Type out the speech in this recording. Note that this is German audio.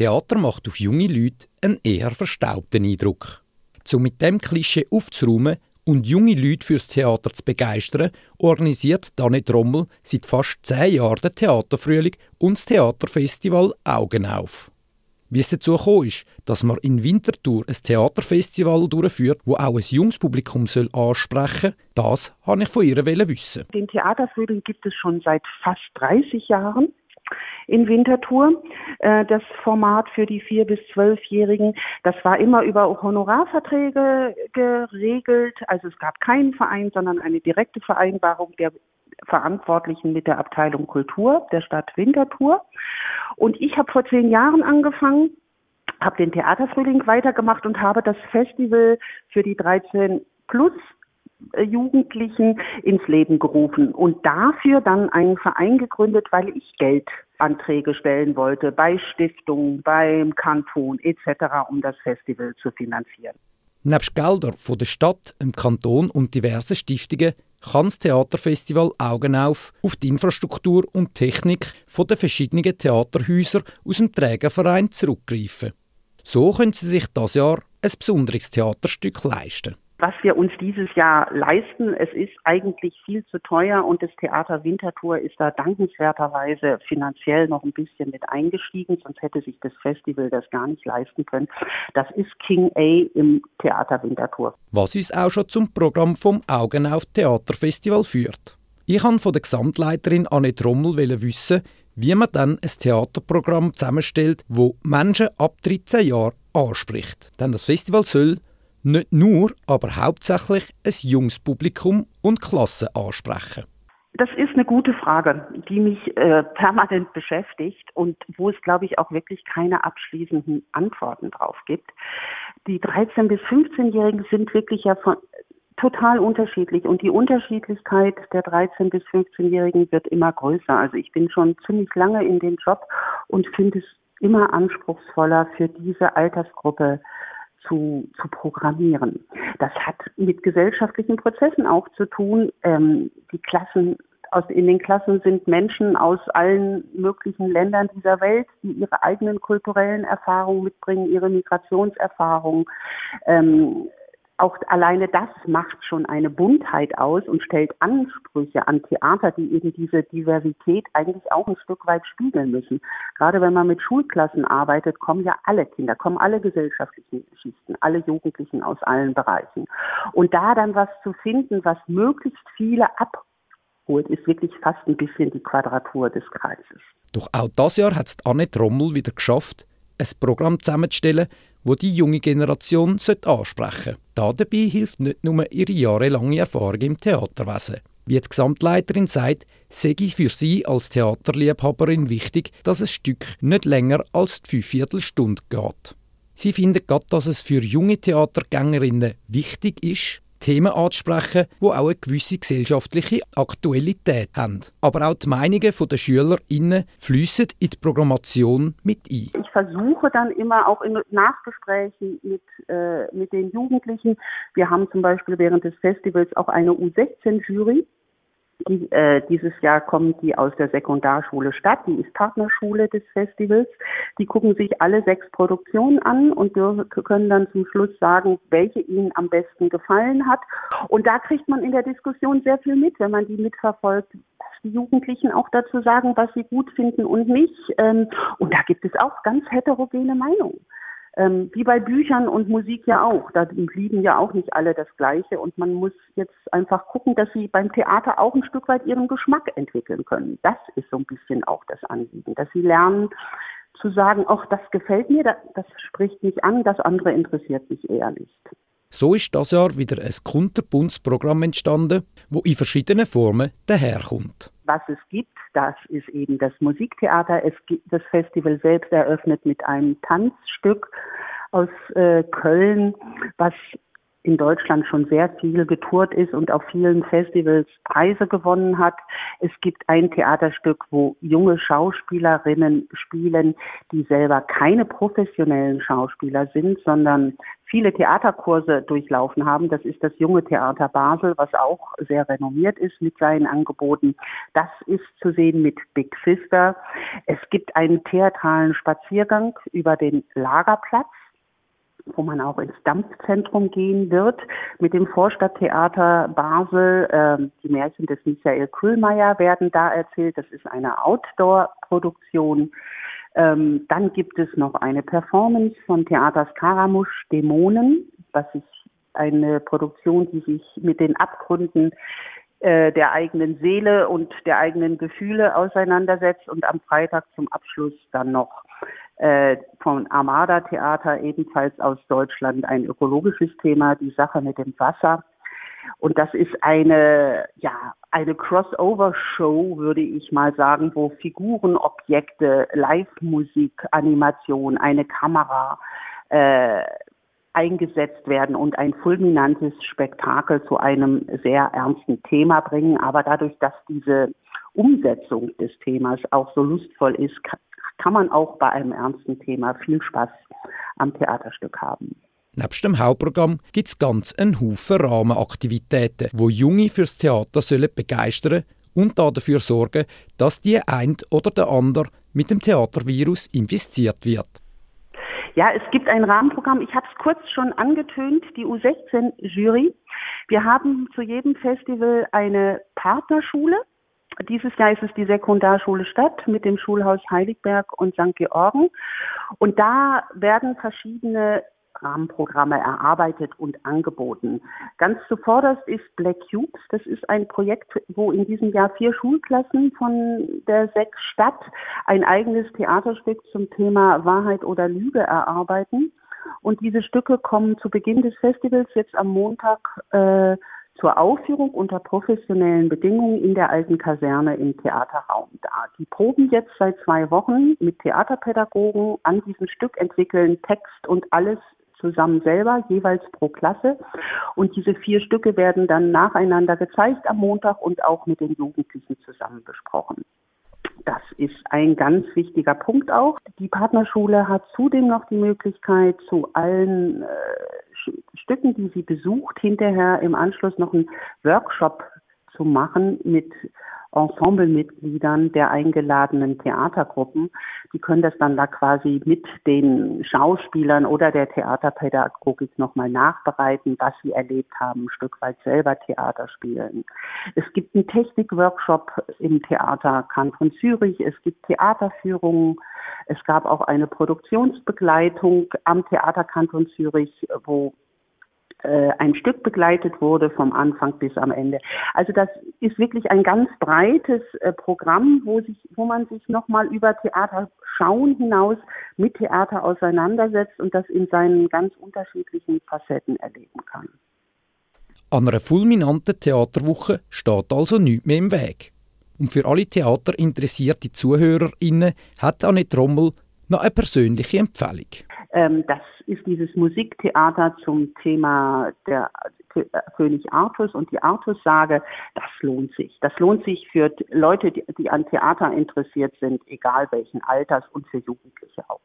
Theater macht auf junge Leute einen eher verstaubten Eindruck. Um mit dem Klischee aufzuräumen und junge Leute fürs Theater zu begeistern, organisiert Danne Trommel seit fast zehn Jahren den Theaterfrühling und das Theaterfestival Augen auf. Wie es dazu gekommen ist, dass man in Winterthur ein Theaterfestival durchführt, wo auch ein junges Publikum ansprechen soll, das wollte ich von ihr wissen. Den Theaterfrühling gibt es schon seit fast 30 Jahren in Winterthur. Äh, das Format für die vier bis zwölfjährigen, das war immer über Honorarverträge geregelt. Also es gab keinen Verein, sondern eine direkte Vereinbarung der Verantwortlichen mit der Abteilung Kultur der Stadt Winterthur. Und ich habe vor zehn Jahren angefangen, habe den Theaterfrühling weitergemacht und habe das Festival für die 13 plus Jugendlichen ins Leben gerufen und dafür dann einen Verein gegründet, weil ich Geldanträge stellen wollte bei Stiftungen, beim Kanton etc., um das Festival zu finanzieren. Nebst Geldern von der Stadt, dem Kanton und diversen Stiftungen kann das Theaterfestival Augen auf auf die Infrastruktur und Technik der verschiedenen Theaterhäuser aus dem Trägerverein zurückgreifen. So können sie sich das Jahr ein besonderes Theaterstück leisten was wir uns dieses Jahr leisten. Es ist eigentlich viel zu teuer und das Theater Winterthur ist da dankenswerterweise finanziell noch ein bisschen mit eingestiegen, sonst hätte sich das Festival das gar nicht leisten können. Das ist King A im Theater Winterthur. Was uns auch schon zum Programm vom Augen auf Theaterfestival führt. Ich kann von der Gesamtleiterin Anne Trommel wissen, wie man dann ein Theaterprogramm zusammenstellt, wo Menschen ab 13 Jahren anspricht. Denn das Festival soll nicht nur, aber hauptsächlich ein junges Publikum und Klassen ansprechen? Das ist eine gute Frage, die mich äh, permanent beschäftigt und wo es, glaube ich, auch wirklich keine abschließenden Antworten drauf gibt. Die 13- bis 15-Jährigen sind wirklich ja von, total unterschiedlich und die Unterschiedlichkeit der 13- bis 15-Jährigen wird immer größer. Also ich bin schon ziemlich lange in dem Job und finde es immer anspruchsvoller für diese Altersgruppe zu, zu programmieren. Das hat mit gesellschaftlichen Prozessen auch zu tun. Ähm, die Klassen aus, in den Klassen sind Menschen aus allen möglichen Ländern dieser Welt, die ihre eigenen kulturellen Erfahrungen mitbringen, ihre Migrationserfahrungen, ähm, auch alleine das macht schon eine Buntheit aus und stellt Ansprüche an Theater, die eben diese Diversität eigentlich auch ein Stück weit spiegeln müssen. Gerade wenn man mit Schulklassen arbeitet, kommen ja alle Kinder, kommen alle gesellschaftlichen Schichten, alle Jugendlichen aus allen Bereichen. Und da dann was zu finden, was möglichst viele abholt, ist wirklich fast ein bisschen die Quadratur des Kreises. Doch auch das Jahr hat es Anne Trommel wieder geschafft, ein Programm zusammenzustellen, wo die junge Generation ansprechen sollte. Dabei hilft nicht nur ihre jahrelange Erfahrung im Theaterwesen. Wie die Gesamtleiterin sagt, sei für sie als Theaterliebhaberin wichtig, dass ein Stück nicht länger als die Viertelstunde geht. Sie findet gerade, dass es für junge Theatergängerinnen wichtig ist, Themen anzusprechen, die auch eine gewisse gesellschaftliche Aktualität haben. Aber auch die Meinungen der SchülerInnen fließen in die Programmation mit ein. Ich versuche dann immer auch in Nachgesprächen mit, äh, mit den Jugendlichen. Wir haben zum Beispiel während des Festivals auch eine U16-Jury die, äh, dieses Jahr kommen die aus der Sekundarschule Stadt, die ist Partnerschule des Festivals. Die gucken sich alle sechs Produktionen an und können dann zum Schluss sagen, welche ihnen am besten gefallen hat. Und da kriegt man in der Diskussion sehr viel mit, wenn man die mitverfolgt, die Jugendlichen auch dazu sagen, was sie gut finden und nicht. Ähm, und da gibt es auch ganz heterogene Meinungen. Ähm, wie bei Büchern und Musik ja auch. Da lieben ja auch nicht alle das Gleiche und man muss jetzt einfach gucken, dass sie beim Theater auch ein Stück weit ihren Geschmack entwickeln können. Das ist so ein bisschen auch das Anliegen, dass sie lernen zu sagen, ach, das gefällt mir, das, das spricht mich an, das andere interessiert mich eher nicht. So ist das Jahr wieder ein kunterbuntes entstanden, wo in verschiedenen Formen daherkommt. Was es gibt, das ist eben das Musiktheater. Es gibt das Festival selbst eröffnet mit einem Tanzstück aus äh, Köln, was in Deutschland schon sehr viel getourt ist und auf vielen Festivals Preise gewonnen hat. Es gibt ein Theaterstück, wo junge Schauspielerinnen spielen, die selber keine professionellen Schauspieler sind, sondern viele Theaterkurse durchlaufen haben. Das ist das junge Theater Basel, was auch sehr renommiert ist mit seinen Angeboten. Das ist zu sehen mit Big Sister. Es gibt einen theatralen Spaziergang über den Lagerplatz wo man auch ins Dampfzentrum gehen wird mit dem Vorstadttheater Basel. Ähm, die Märchen des Michael Kühlmeier werden da erzählt. Das ist eine Outdoor-Produktion. Ähm, dann gibt es noch eine Performance von Theater Skaramusch Dämonen, was ist eine Produktion, die sich mit den Abgründen äh, der eigenen Seele und der eigenen Gefühle auseinandersetzt und am Freitag zum Abschluss dann noch äh, von Armada Theater, ebenfalls aus Deutschland, ein ökologisches Thema, die Sache mit dem Wasser. Und das ist eine, ja, eine Crossover-Show, würde ich mal sagen, wo Figuren, Objekte, Live-Musik, Animation, eine Kamera äh, eingesetzt werden und ein fulminantes Spektakel zu einem sehr ernsten Thema bringen. Aber dadurch, dass diese Umsetzung des Themas auch so lustvoll ist, kann man auch bei einem ernsten Thema viel Spaß am Theaterstück haben. Neben dem Hauptprogramm gibt es ganz einen Haufen Rahmenaktivitäten, wo Junge fürs Theater sollen begeistern und dafür sorgen, dass die ein oder der andere mit dem Theatervirus infiziert wird. Ja, es gibt ein Rahmenprogramm. Ich habe es kurz schon angetönt, die U16-Jury. Wir haben zu jedem Festival eine Partnerschule. Dieses Jahr ist es die Sekundarschule Stadt mit dem Schulhaus Heiligberg und St. Georgen. Und da werden verschiedene Rahmenprogramme erarbeitet und angeboten. Ganz zuvorderst ist Black Cubes. Das ist ein Projekt, wo in diesem Jahr vier Schulklassen von der Sechs Stadt ein eigenes Theaterstück zum Thema Wahrheit oder Lüge erarbeiten. Und diese Stücke kommen zu Beginn des Festivals jetzt am Montag äh, zur Aufführung unter professionellen Bedingungen in der alten Kaserne im Theaterraum da. Die proben jetzt seit zwei Wochen mit Theaterpädagogen an diesem Stück, entwickeln Text und alles zusammen selber, jeweils pro Klasse. Und diese vier Stücke werden dann nacheinander gezeigt am Montag und auch mit den Jugendlichen zusammen besprochen. Das ist ein ganz wichtiger Punkt auch. Die Partnerschule hat zudem noch die Möglichkeit, zu allen äh, Stücken, die sie besucht, hinterher im Anschluss noch einen Workshop zu machen mit Ensemblemitgliedern der eingeladenen Theatergruppen. Die können das dann da quasi mit den Schauspielern oder der Theaterpädagogik nochmal nachbereiten, was sie erlebt haben, ein Stück weit selber Theater spielen. Es gibt einen Technikworkshop im Theater Kanton Zürich. Es gibt Theaterführungen. Es gab auch eine Produktionsbegleitung am Theater Kanton Zürich, wo äh, ein Stück begleitet wurde vom Anfang bis am Ende. Also das ist wirklich ein ganz breites äh, Programm, wo sich, wo man sich nochmal über Theater schauen hinaus mit Theater auseinandersetzt und das in seinen ganz unterschiedlichen Facetten erleben kann. An einer fulminanten Theaterwoche steht also nichts mehr im Weg. Und für alle theaterinteressierte ZuhörerInnen hat Annette Rommel noch eine persönliche Empfehlung. Ähm, das ist dieses Musiktheater zum Thema der König Artus und die Artussage. Das lohnt sich. Das lohnt sich für Leute, die, die an Theater interessiert sind, egal welchen Alters und für Jugendliche auch.